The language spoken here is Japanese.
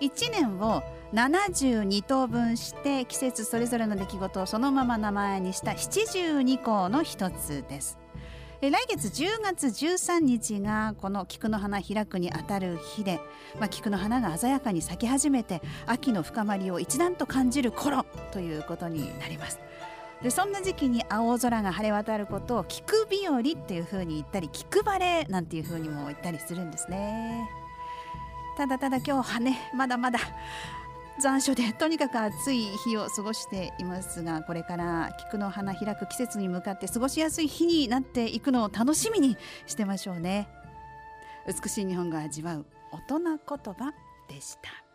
1年を72等分して季節それぞれの出来事をそのまま名前にした72項の一つです。来月10月13日がこの菊の花開くにあたる日で、まあ、菊の花が鮮やかに咲き始めて秋の深まりを一段と感じる頃ということになります。でそんな時期に青空が晴れ渡ることを菊日和っていう風に言ったり菊晴れなんていう風にも言ったりするんですね。ただただ今日はねまだまだ残暑でとにかく暑い日を過ごしていますがこれから菊の花開く季節に向かって過ごしやすい日になっていくのを楽しみにしてましょうね。美しい日本が味わう大人言葉でした。